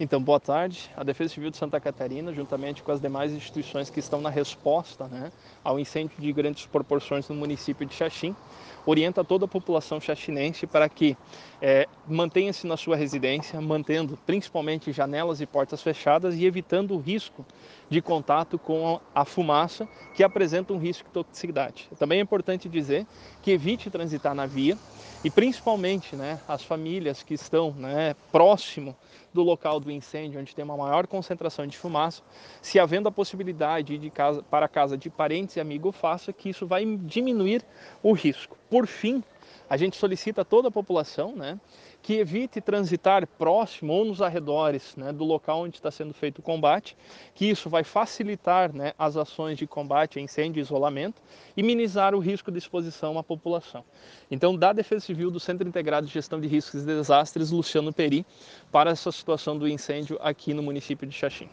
Então, boa tarde. A Defesa Civil de Santa Catarina, juntamente com as demais instituições que estão na resposta né, ao incêndio de grandes proporções no município de Xaxim, orienta toda a população xaxinense para que é, mantenha-se na sua residência, mantendo principalmente janelas e portas fechadas e evitando o risco de contato com a fumaça que apresenta um risco de toxicidade. Também é importante dizer que evite transitar na via e principalmente né, as famílias que estão né, próximo do local do incêndio, onde tem uma maior concentração de fumaça, se havendo a possibilidade de casa, para casa de parentes e amigos, faça que isso vai diminuir o risco. Por fim, a gente solicita a toda a população né, que evite transitar próximo ou nos arredores né, do local onde está sendo feito o combate, que isso vai facilitar né, as ações de combate a incêndio e isolamento e minimizar o risco de exposição à população. Então, da Defesa Civil do Centro Integrado de Gestão de Riscos e Desastres, Luciano Peri, para essa situação do incêndio aqui no município de Xaxim.